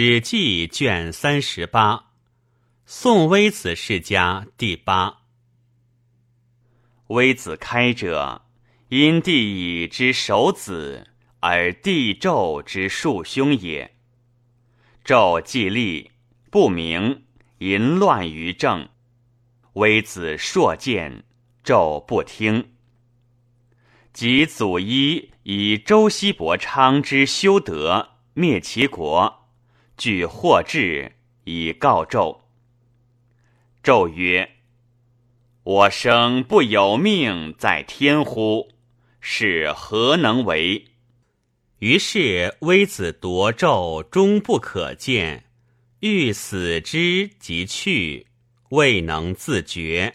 史记卷三十八，宋微子世家第八。微子开者，因帝以之守子，而帝纣之庶兄也。纣既立，不明，淫乱于政。微子硕见，纣不听。及祖伊以周西伯昌之修德，灭其国。具获至以告纣。纣曰：“我生不有命在天乎？是何能为？”于是微子夺纣，终不可见。欲死之即去，未能自决，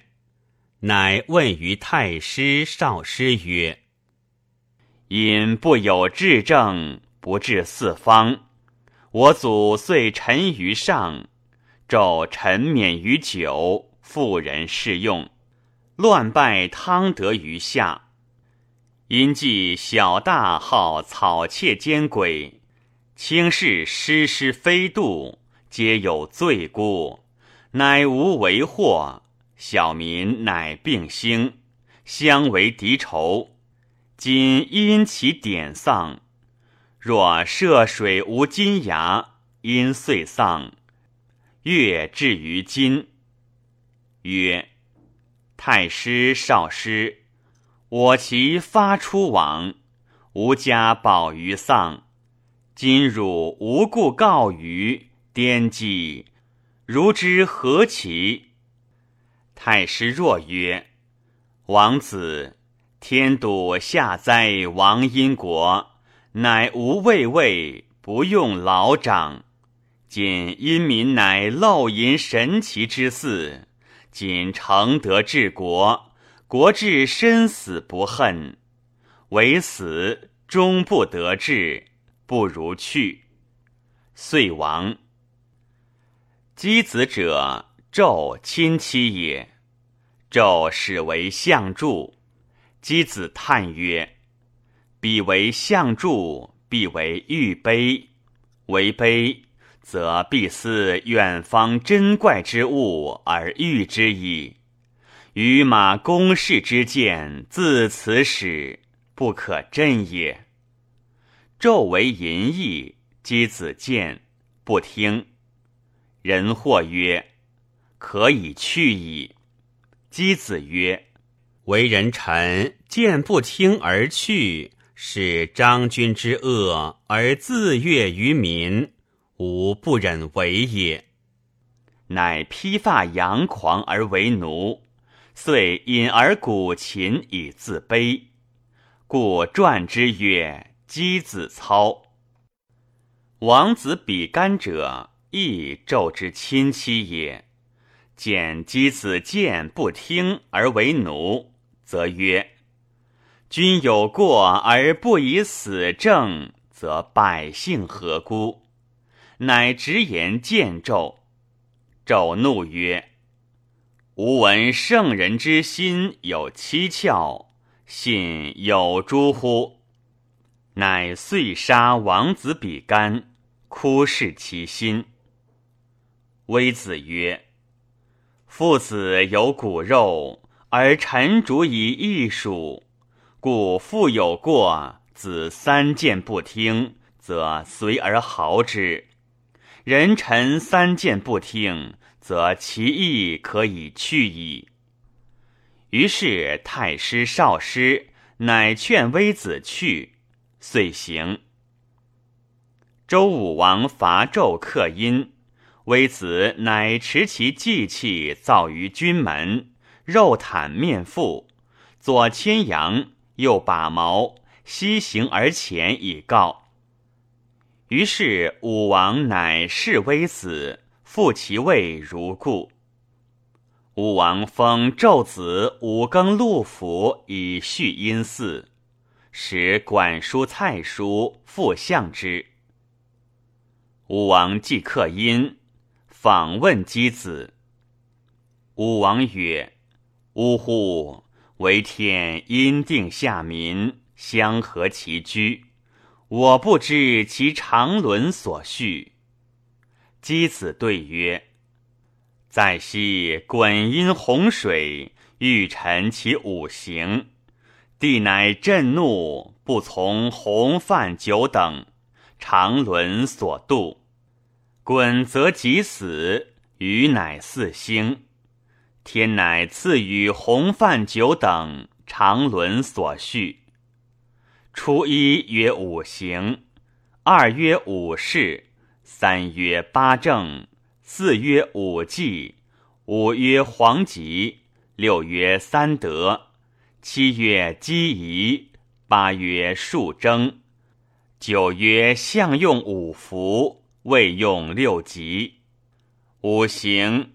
乃问于太师、少师曰：“因不有治政，不治四方。”我祖遂沉于上，纣沉湎于酒，妇人适用，乱败汤德于下。因记小大好草窃奸鬼，轻视师师非度，皆有罪辜，乃无为祸。小民乃并兴，相为敌仇。今因其典丧。若涉水无金牙，因遂丧。月至于今。曰：太师、少师，我其发出往，吾家保于丧。今汝无故告于颠记，如之何其？太师若曰：王子，天笃下灾亡因国。乃无畏畏，不用老长。今因民乃漏淫神奇之祀，仅承德治国，国治身死不恨。唯死终不得志，不如去。遂亡。箕子者，纣亲戚也。纣始为相助。箕子叹曰。彼为相助，必为玉碑。为碑，则必思远方珍怪之物而喻之矣。与马公事之见，自此始，不可振也。纣为淫逸，箕子见不听。人或曰：“可以去矣。”箕子曰：“为人臣，见不听而去。”是张君之恶而自悦于民，吾不忍为也。乃披发扬狂而为奴，遂隐而鼓琴以自卑，故传之曰《箕子操》。王子比干者，亦纣之亲戚也。见箕子见不听而为奴，则曰。君有过而不以死正，则百姓何辜？乃直言见纣。纣怒曰：“吾闻圣人之心有七窍，信有诸乎？”乃遂杀王子比干，哭视其心。微子曰：“父子有骨肉，而臣主以艺术。”故父有过，子三谏不听，则随而豪之；人臣三谏不听，则其意可以去矣。于是太师、少师乃劝微子去，遂行。周武王伐纣克殷，微子乃持其祭器造于军门，肉袒面覆，左牵羊。又把矛西行而前以告。于是武王乃示微子，复其位如故。武王封纣子五更禄府以续殷祀，使管叔、蔡叔复相之。武王既克殷，访问箕子。武王曰：“呜呼！”为天因定下民，相合其居。我不知其长伦所序。箕子对曰：“在昔滚阴洪水，欲陈其五行。帝乃震怒，不从洪范九等，常伦所度。滚则即死，余乃四星。天乃赐予红范九等，常伦所序。初一曰五行，二曰五事，三曰八正，四曰五纪，五曰黄吉，六曰三德。七曰积仪，八曰数征，九曰象用五福，未用六吉。五行：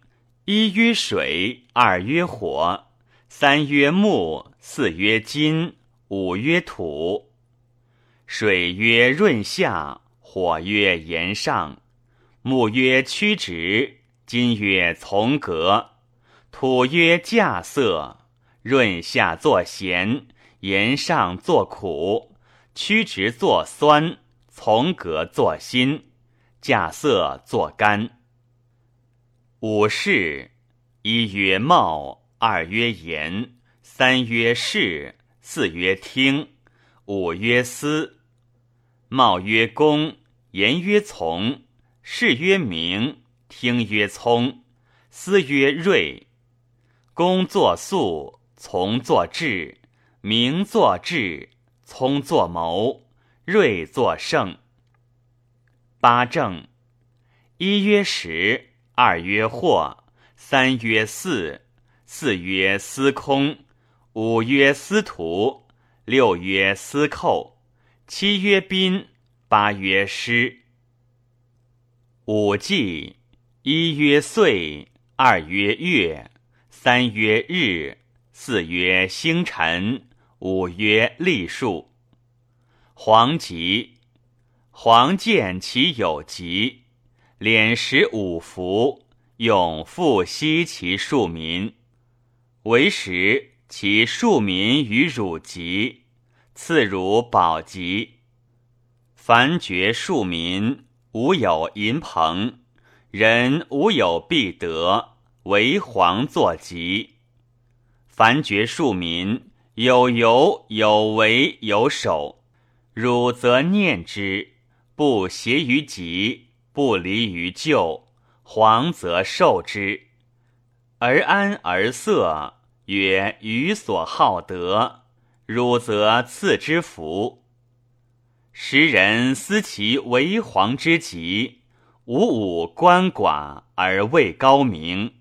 一曰水，二曰火，三曰木，四曰金，五曰土。水曰润下，火曰炎上，木曰曲直，金曰从革，土曰稼色。润下作咸，炎上作苦，曲直作酸，从革作辛，稼色作甘。五事：一曰貌，二曰言，三曰士，四曰听，五曰思。貌曰公，言曰从，事曰明，听曰聪，思曰睿。公作素。从作智，明作智，聪作谋，睿作圣。八正：一曰时，二曰惑，三曰四，四曰司空，五曰司徒，六曰司寇，七曰宾，八曰师。五季：一曰岁，二曰月，三曰日。四曰星辰，五曰历数。黄极，黄见其有吉，敛食五福，永复息其庶民。为时其庶民于汝吉，赐汝宝吉。凡绝庶民，无有银朋，人无有必得，为黄作吉。凡绝庶民，有由有为有守，汝则念之，不邪于己，不离于旧，黄则受之。而安而色，曰予所好德，汝则赐之福。时人思其为皇之极，五五官寡而未高明。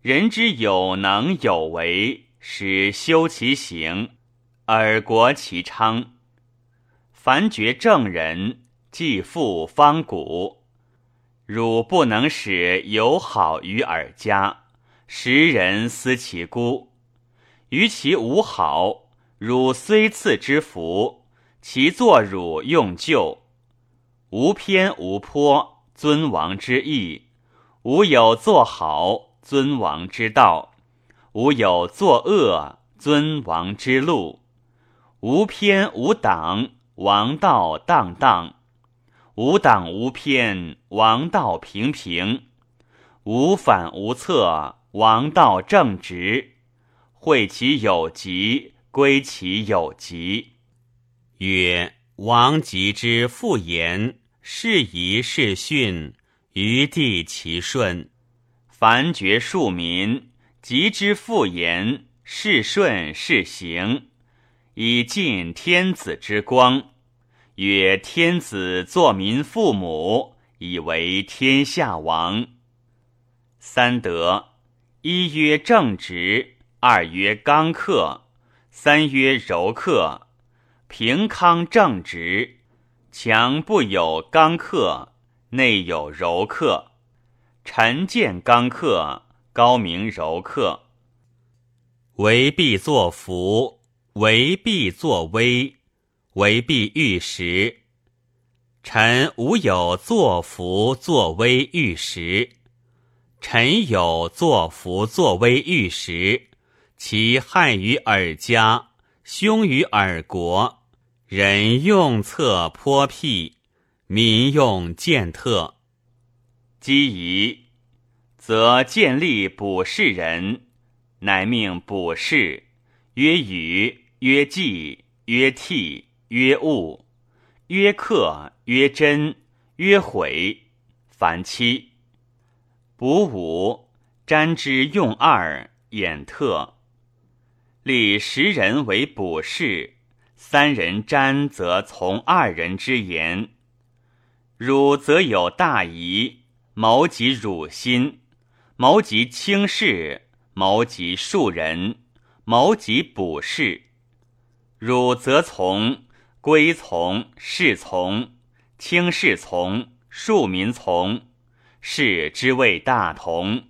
人之有能有为，使修其行，而国其昌。凡绝正人，既富方古。汝不能使友好于尔家，时人思其孤。于其无好，汝虽赐之福，其作汝用旧。无偏无颇，尊王之义；无有作好。尊王之道，无有作恶；尊王之路，无偏无党，王道荡荡；无党无偏，王道平平；无反无侧，王道正直。会其有极，归其有极。曰：王吉之复言，是宜是训，余地其顺。凡绝庶民，及之复言，是顺是行，以尽天子之光。曰：天子作民父母，以为天下王。三德：一曰正直，二曰刚克，三曰柔克。平康正直，强不有刚克，内有柔克。臣见刚克，高明柔克。为必作福，为必作威，为必欲时。臣无有作福作威欲时，臣有作福作威欲时，其害于尔家，凶于尔国。人用策颇辟，民用践特。姬仪，则建立卜士人，乃命卜士，曰禹，曰季，曰替，曰物，曰克，曰真，曰悔。凡七。卜五，占之用二，衍特。立十人为卜士，三人占则从二人之言。汝则有大疑，谋及汝心，谋及轻视，谋及庶人，谋及卜士。汝则从，归从，士从，轻视从，庶民从，是之谓大同，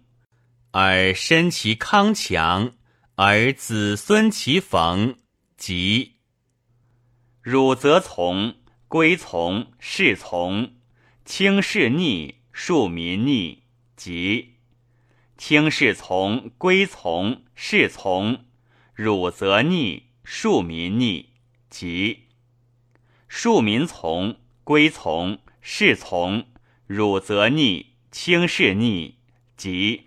而身其康强，而子孙其逢，吉。汝则从，归从，士从。轻视逆，庶民逆，吉；轻视从，归从，士从；汝则逆，庶民逆，吉；庶民从，归从，士从；汝则逆，轻视逆，吉；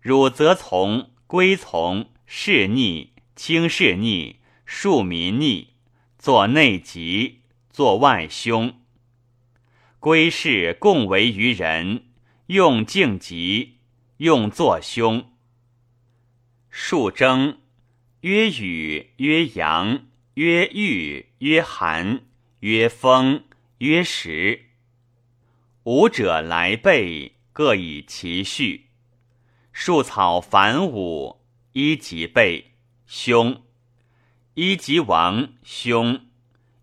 汝则从，归从，士逆，轻视逆，庶民逆，作内吉，作外凶。归士共为于人，用敬吉，用作凶。数征，曰雨，曰阳，曰玉，曰寒，曰风，曰时。五者来备，各以其序。树草繁武，一即备，凶。一即亡，凶。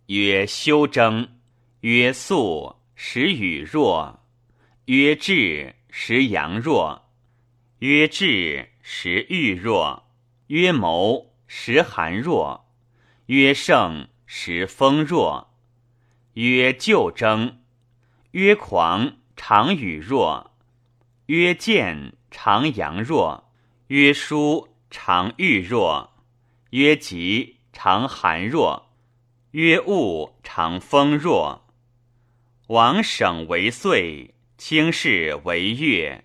曰休征，曰肃。时雨弱，曰至；时阳弱，曰至；时欲弱，曰谋；时寒弱，曰盛；时风弱，曰旧征；曰狂；常雨弱，曰见；常阳弱，曰疏；常欲弱，曰急；常寒弱，曰物；常风弱。王省为岁，轻视为月，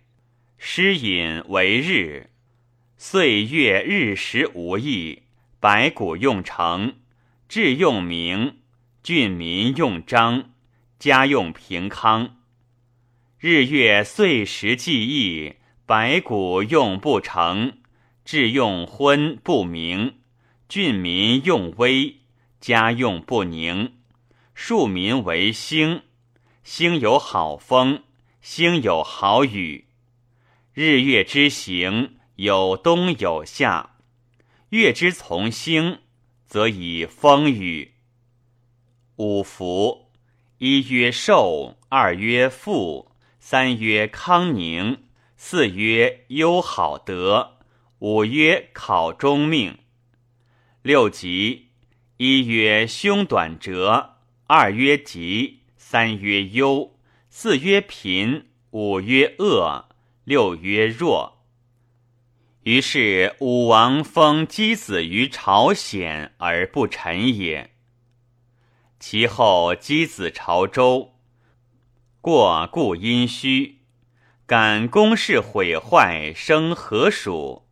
诗隐为日。岁月日时无益，百谷用成，治用明，郡民用章，家用平康。日月岁时记忆，百谷用不成，治用昏不明，郡民用微，家用不宁，庶民为兴。星有好风，星有好雨。日月之行，有冬有夏。月之从星，则以风雨。五福：一曰寿，二曰富，三曰康宁，四曰优好德，五曰考中命。六吉：一曰凶短折，二曰吉。三曰忧，四曰贫，五曰恶，六曰弱。于是武王封箕子于朝鲜而不臣也。其后箕子朝周，过故阴虚，感宫室毁坏，生何属？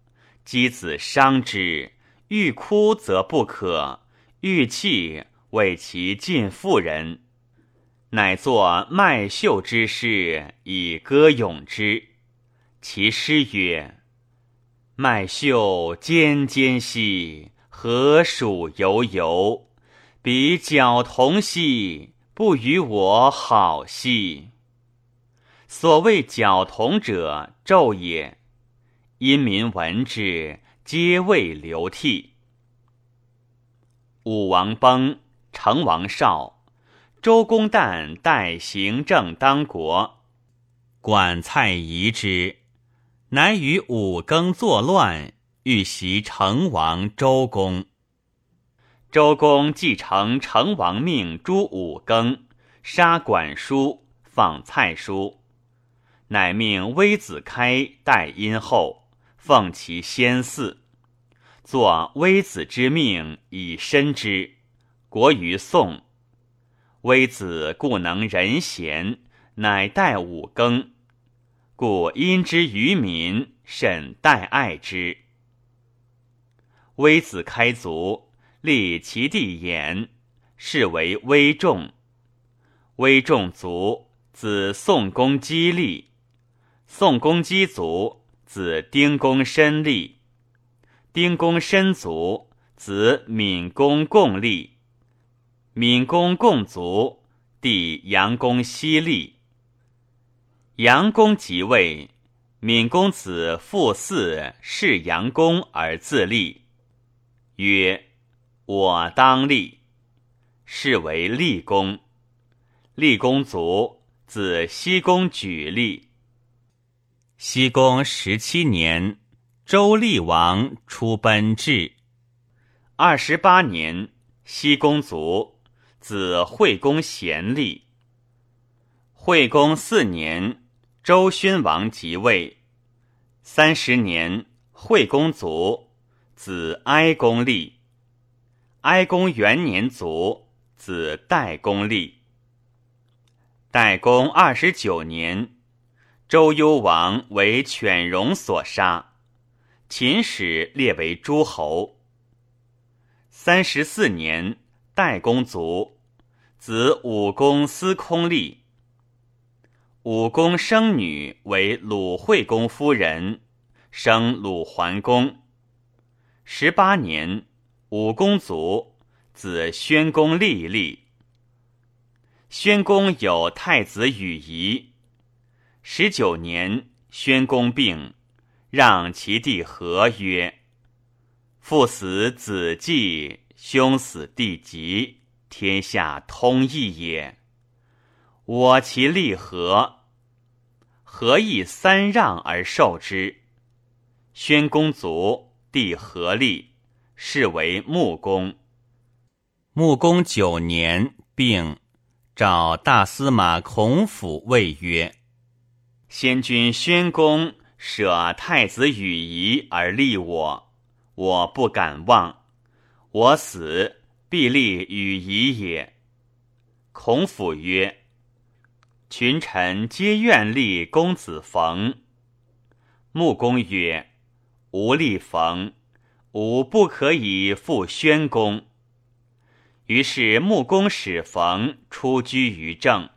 箕子伤之，欲哭则不可，欲泣为其尽妇人。乃作麦秀之诗以歌咏之。其诗曰：“麦秀尖尖兮，何属悠悠？比角童兮，不与我好兮。”所谓角童者，纣也。因民闻之，皆谓流涕。武王崩，成王少。周公旦代行政当国，管蔡夷之，乃与五更作乱，欲袭成王周公。周公继承成王命，诛五更，杀管叔，放蔡叔，乃命微子开代殷后，奉其先嗣，作微子之命以申之。国于宋。微子故能仁贤，乃代五更，故因之于民，甚待爱之。微子开族，立其弟衍，是为微仲。微仲族，子宋公姬立。宋公姬族，子丁公申立。丁公申族，子闵公共立。闵公共族，弟杨公西立。杨公即位，闵公子父嗣是杨公而自立。曰：我当立，是为立公。立公卒，子西公举立。西公十七年，周厉王出奔至。二十八年，西公卒，子惠公贤立。惠公四年，周宣王即位。三十年，惠公卒。子哀公立，哀公元年卒，子代公立。代公二十九年，周幽王为犬戎所杀，秦始列为诸侯。三十四年，代公卒，子武公司空立。武公生女为鲁惠公夫人，生鲁桓公。十八年，武公卒，子宣公立立。宣公有太子与仪。十九年，宣公病，让其弟和曰：“父死子继，兄死弟及，天下通义也。我其立何？何以三让而受之？”宣公卒。弟何立，是为穆公。穆公九年病，召大司马孔府谓曰：“先君宣公舍太子与仪而立我，我不敢忘。我死，必立与仪也。”孔府曰：“群臣皆愿立公子冯。”穆公曰。吾立冯，吾不可以复宣公。于是穆公使冯出居于政。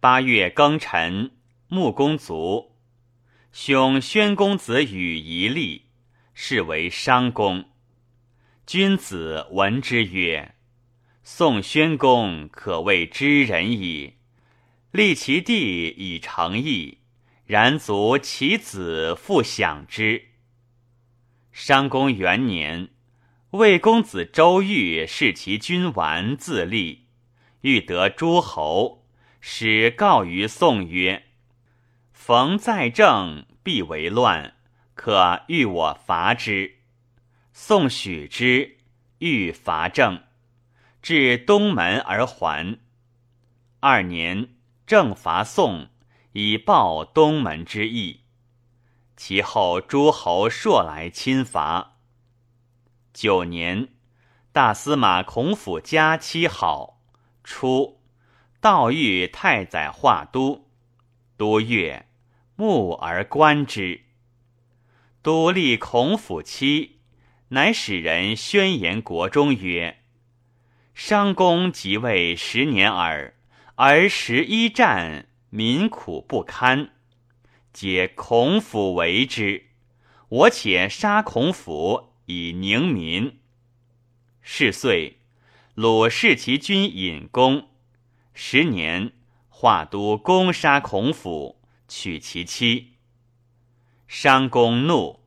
八月庚辰，穆公卒。兄宣公子与一立，是为商公。君子闻之曰：“宋宣公可谓知人矣。立其弟以成义，然卒其子复享之。”商公元年，魏公子周瑜视其君完自立，欲得诸侯，使告于宋曰：“逢在政，必为乱，可欲我伐之。”宋许之，欲伐郑，至东门而还。二年，正伐宋，以报东门之役。其后诸侯硕来侵伐。九年，大司马孔府家妻好，初，道遇太宰华都，都曰：“目而观之。”都立孔府妻，乃使人宣言国中曰：“商公即位十年耳，而十一战，民苦不堪。”皆孔府为之，我且杀孔府以宁民。是岁，鲁弑其君尹公。十年，华都攻杀孔府，取其妻。商公怒，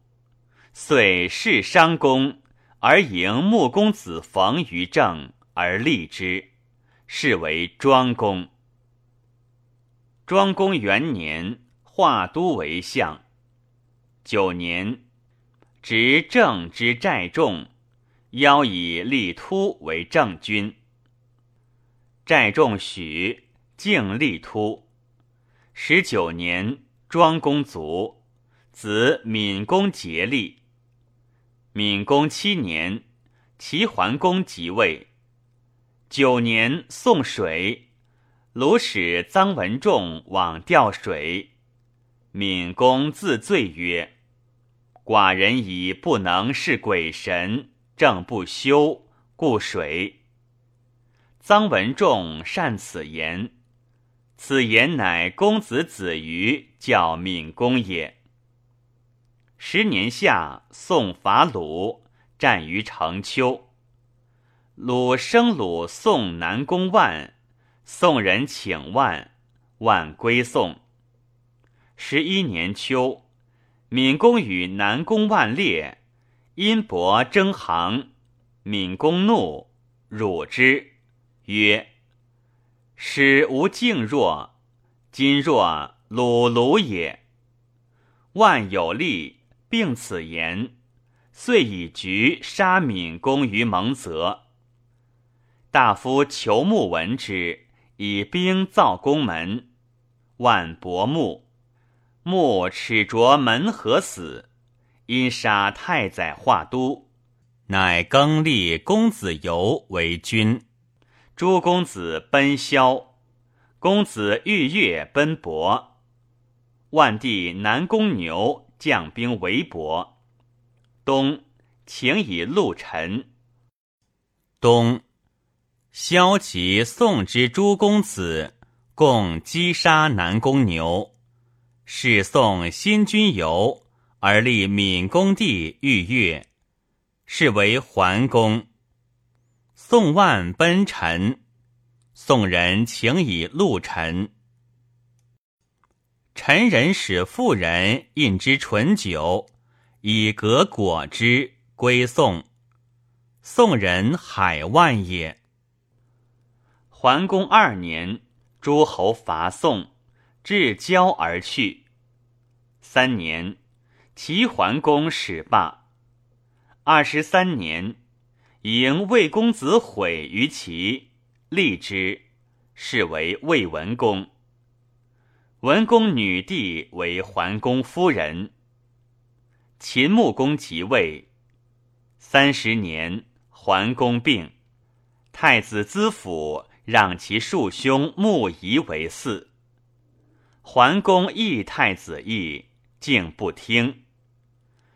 遂弑商公，而迎穆公子冯于政，而立之，是为庄公。庄公元年。化都为相。九年，执政之寨众，邀以立突为正君。寨众许，敬立突。十九年，庄公卒，子闵公竭立。闵公七年，齐桓公即位。九年，宋水，鲁使臧文仲往调水。闵公自罪曰：“寡人以不能事鬼神，正不修，故水。”臧文仲善此言，此言乃公子子瑜教闵公也。十年夏，宋伐鲁，战于城丘。鲁生鲁宋南宫万，宋人请万，万归宋。十一年秋，闵公与南宫万列，因伯争行，闵公怒，辱之，曰：“使无敬若，今若鲁鲁也。”万有力，并此言，遂以局杀闵公于蒙泽。大夫求木闻之，以兵造宫门，万伯木。木齿着门合死，因杀太宰华都，乃更立公子游为君。诸公子奔萧，公子玉月奔伯。万帝南宫牛将兵围伯。冬，请以陆陈。冬。萧齐宋之诸公子共击杀南宫牛，是宋新君游而立闵公帝玉月，是为桓公。宋万奔臣，宋人请以陆陈。陈人使妇人饮之醇酒，以革果之，归宋。宋人海万也。桓公二年，诸侯伐宋，至交而去。三年，齐桓公始罢。二十三年，迎魏公子毁于齐，立之，是为魏文公。文公女弟为桓公夫人。秦穆公即位。三十年，桓公病，太子资府。让其庶兄穆仪为嗣。桓公义太子义，竟不听。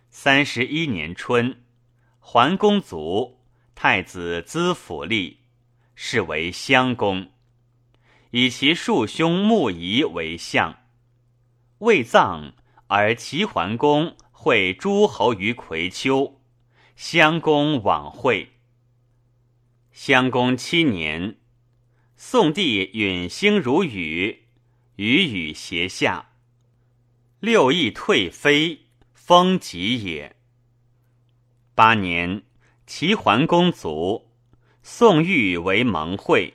三十一年春，桓公卒，太子资府立，是为襄公，以其庶兄穆仪为相。未葬，而齐桓公会诸侯于葵丘，襄公往会。襄公七年。宋帝允星如雨，雨雨斜下。六邑退飞，风急也。八年，齐桓公卒，宋玉为盟会。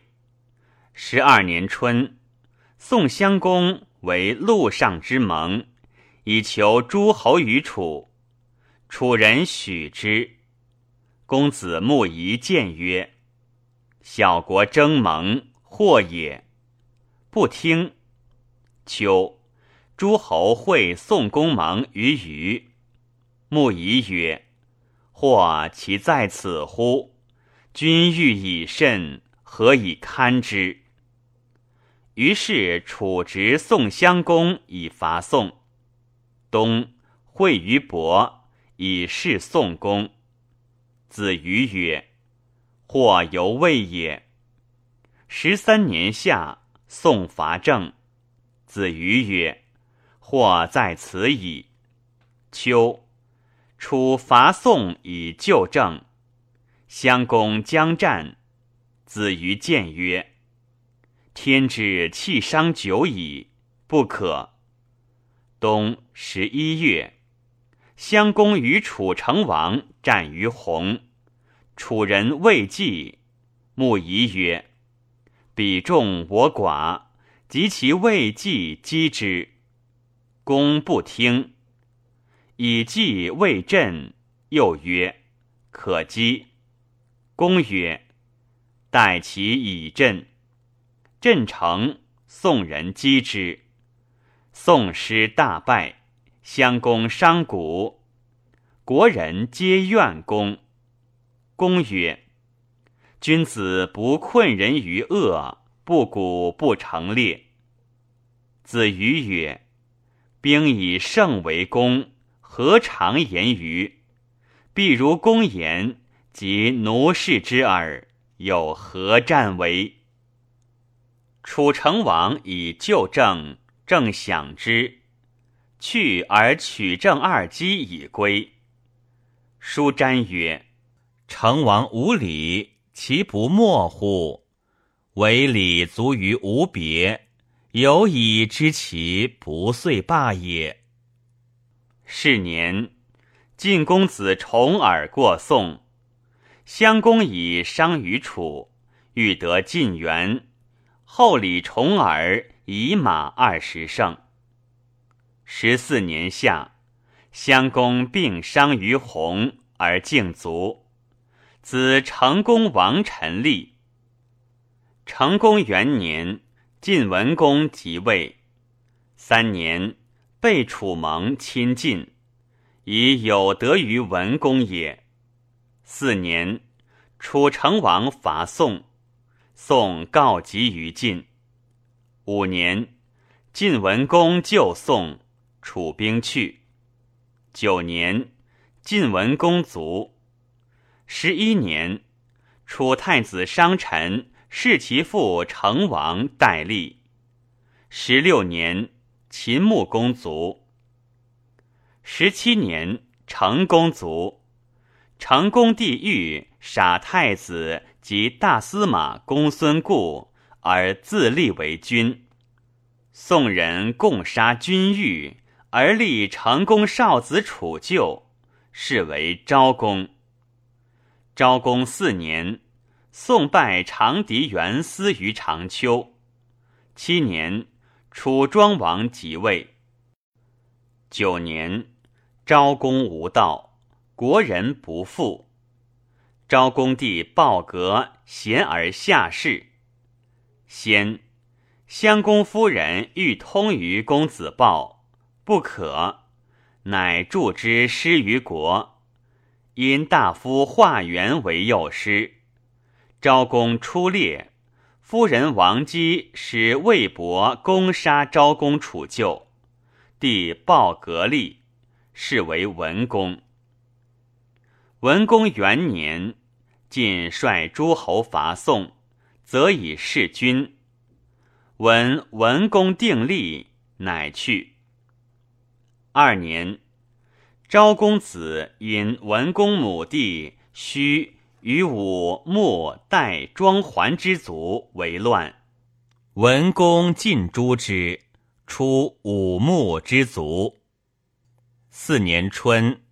十二年春，宋襄公为陆上之盟，以求诸侯于楚。楚人许之。公子穆仪谏曰：“小国争盟。”或也，不听。秋，诸侯会宋公盟于虞。穆仪曰：“或其在此乎？君欲以甚，何以堪之？”于是楚执宋襄公以伐宋。冬，会于伯，以示宋公。子瑜曰：“或犹未也。”十三年夏，宋伐郑。子瑜曰：“或在此矣。”秋，楚伐宋以救郑。襄公将战，子瑜谏曰：“天之气伤久矣，不可。”冬十一月，襄公与楚成王战于洪，楚人未济，穆仪曰。彼众我寡，及其未济击之，公不听。以计未振，又曰：“可击。”公曰：“待其以振。”振成，宋人击之，宋师大败，襄公伤骨，国人皆怨公。公曰。君子不困人于恶，不鼓不成列。子瑜曰：“兵以胜为功，何尝言于？必如公言，及奴士之耳，有何战为？楚成王以旧政，正享之，去而取政二姬以归。书瞻曰：“成王无礼，其不莫乎？唯礼足于无别，有以知其不遂罢也。”是年，晋公子重耳过宋，襄公以伤于楚，欲得晋元。后礼重耳以马二十乘。十四年夏，襄公病伤于洪而敬卒，子成公王臣立。成公元年，晋文公即位。三年，被楚盟亲晋，以有德于文公也。四年，楚成王伐宋。宋告急于晋。五年，晋文公救宋，楚兵去。九年，晋文公卒。十一年，楚太子商臣弑其父成王代立。十六年，秦穆公卒。十七年，成公卒。成公帝欲杀太子。及大司马公孙固而自立为君，宋人共杀君欲，而立成公少子楚旧，是为昭公。昭公四年，宋败长狄元思于长丘。七年，楚庄王即位。九年，昭公无道，国人不复。昭公帝暴革，贤而下士。先，襄公夫人欲通于公子豹，不可，乃助之失于国。因大夫华元为右师。昭公出猎，夫人王姬使魏伯攻杀昭公楚旧，帝暴革立，是为文公。文公元年。晋率诸侯伐宋，则以弑君。闻文公定立，乃去。二年，昭公子因文公母弟须与武穆代庄桓之族为乱，文公尽诛之，出武穆之族。四年春，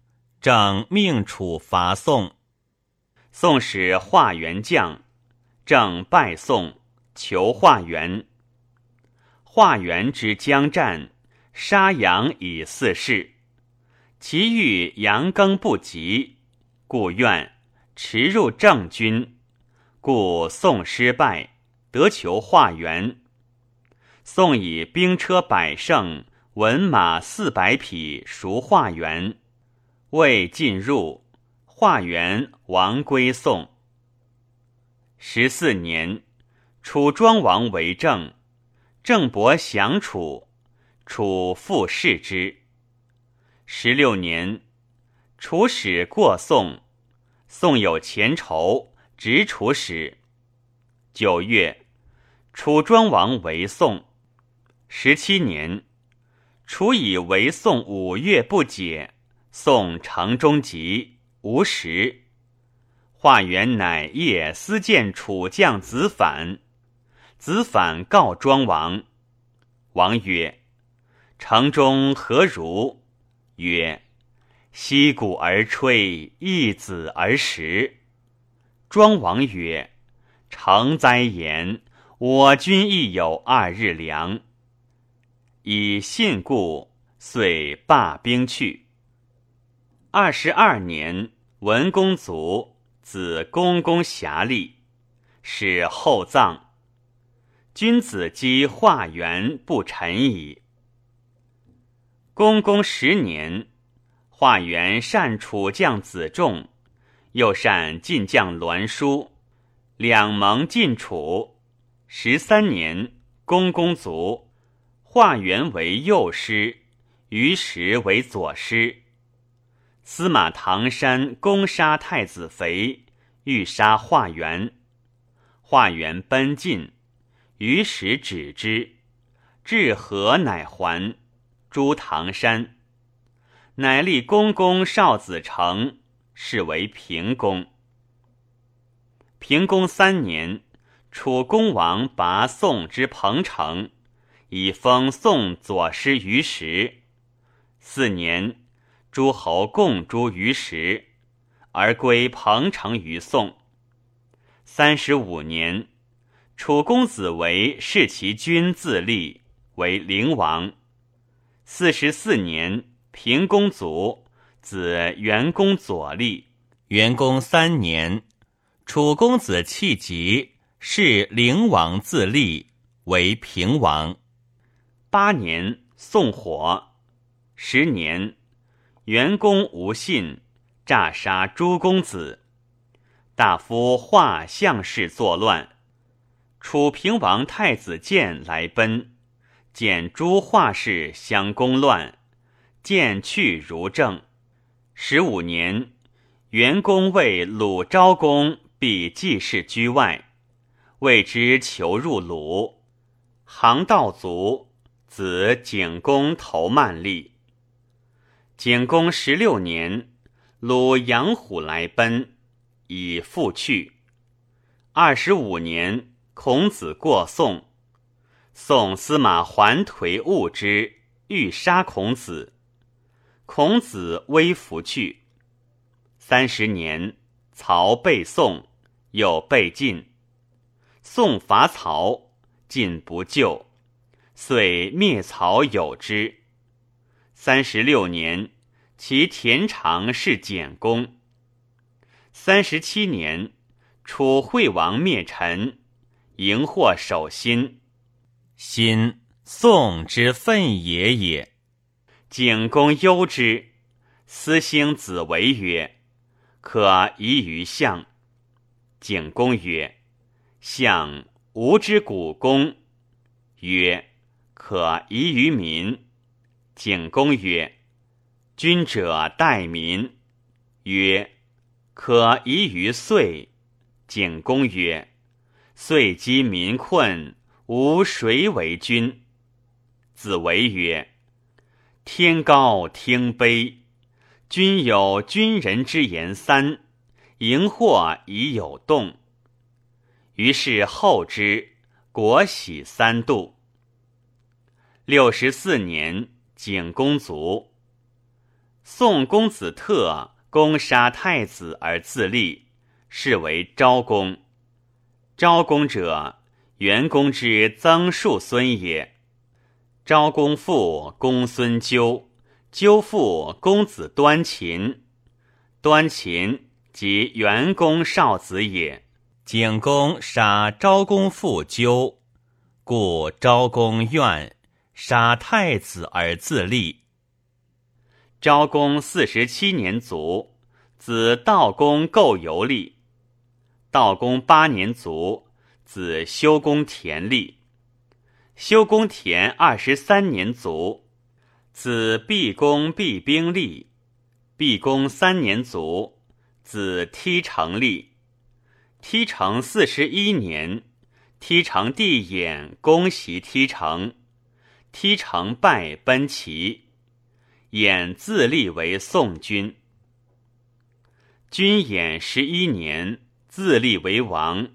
正命楚伐宋。宋使化元将，正拜宋，求化元。化元之将战，杀羊以四事。其欲阳更不及，故愿驰入郑军，故宋失败，得求化元。宋以兵车百乘，文马四百匹赎化元，未进入。化元王归宋。十四年，楚庄王为政，郑伯降楚，楚复弑之。十六年，楚使过宋，宋有前仇，执楚使。九月，楚庄王为宋。十七年，楚以为宋五月不解，宋城中疾。无时，化元乃夜私见楚将子反，子反告庄王，王曰：“城中何如？”曰：“息鼓而吹，一子而食。”庄王曰：“诚哉言！我君亦有二日粮。”以信故，遂罢兵去。二十二年，文公卒，子公公侠立，使后葬。君子积化元不臣矣。公公十年，化元善楚将子仲，又善晋将栾书，两盟晋楚。十三年，公公卒，化元为右师，于时为左师。司马唐山攻杀太子肥，欲杀化元。化元奔进，于时止之。至河乃还，朱唐山。乃立公公少子成，是为平公。平公三年，楚公王拔宋之彭城，以封宋左师于时。四年。诸侯共诛于时，而归彭城于宋。三十五年，楚公子为弑其君自立，为灵王。四十四年，平公卒，子元公左立。元公三年，楚公子弃疾，是灵王自立，为平王。八年，宋火。十年。元公无信，诈杀诸公子。大夫画相氏作乱，楚平王太子建来奔，见诸画氏相攻乱，见去如正。十五年，元公为鲁昭公避季氏居外，谓之求入鲁，行道卒，子景公投曼立。景公十六年，鲁阳虎来奔，以复去。二十五年，孔子过宋，宋司马桓颓恶之，欲杀孔子。孔子微服去。三十年，曹被宋，又被晋。宋伐曹，晋不救，遂灭曹有之。三十六年，其田常是简公。三十七年，楚惠王灭陈，迎获守心。心，宋之分也也。景公忧之，思兴子为曰：“可疑于相。”景公曰：“相吾之古公。”曰：“可疑于民。”景公曰：“君者待民。”曰：“可疑于岁。”景公曰：“岁饥民困，吾谁为君？”子为曰：“天高听卑，君有君人之言三，荧惑已有动。”于是后之，国喜三度。六十四年。景公卒。宋公子特攻杀太子而自立，是为昭公。昭公者，元公之曾庶孙也。昭公父公孙纠，纠父公子端秦，端秦即元公少子也。景公杀昭公父纠，故昭公怨。杀太子而自立。昭公四十七年卒，子悼公构游立。道公八年卒，子修公田立。修公田二十三年卒，子毕公毕兵立。毕公三年卒，子梯成立。梯成四十一年，梯成弟偃攻袭梯成。梯成败奔齐，偃自立为宋君。君偃十一年，自立为王。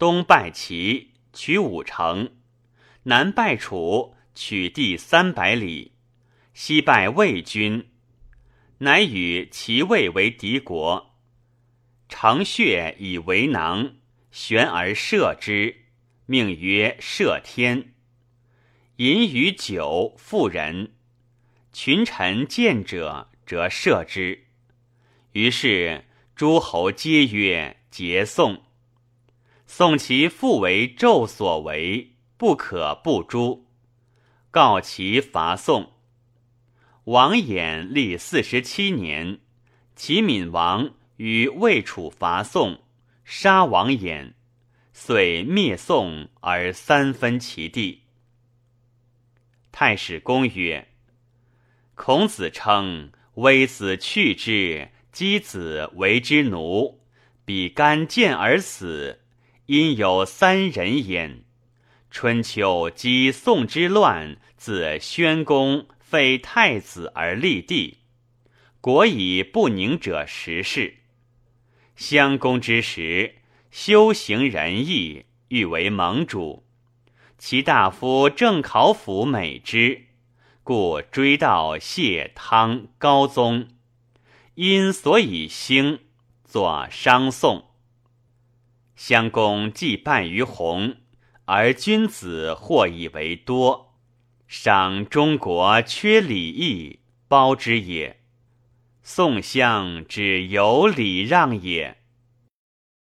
东败齐，取五城；南败楚，取地三百里；西败魏军，乃与齐魏为敌国。城穴以为囊，悬而射之，命曰射天。饮与酒，妇人群臣见者，则射之。于是诸侯皆曰：“桀宋。”宋其父为纣所为，不可不诛。告其伐宋。王衍立四十七年，齐闵王与魏楚伐宋，杀王衍，遂灭宋而三分其地。太史公曰：“孔子称微子去之，箕子为之奴，比干见而死，因有三人焉。春秋击宋之乱，自宣公废太子而立帝，国以不宁者十世。襄公之时，修行仁义，欲为盟主，其大夫郑考府美之。故追悼谢汤高宗，因所以兴，作商颂。襄公既败于鸿，而君子或以为多，赏中国缺礼义，包之也。宋襄之有礼让也。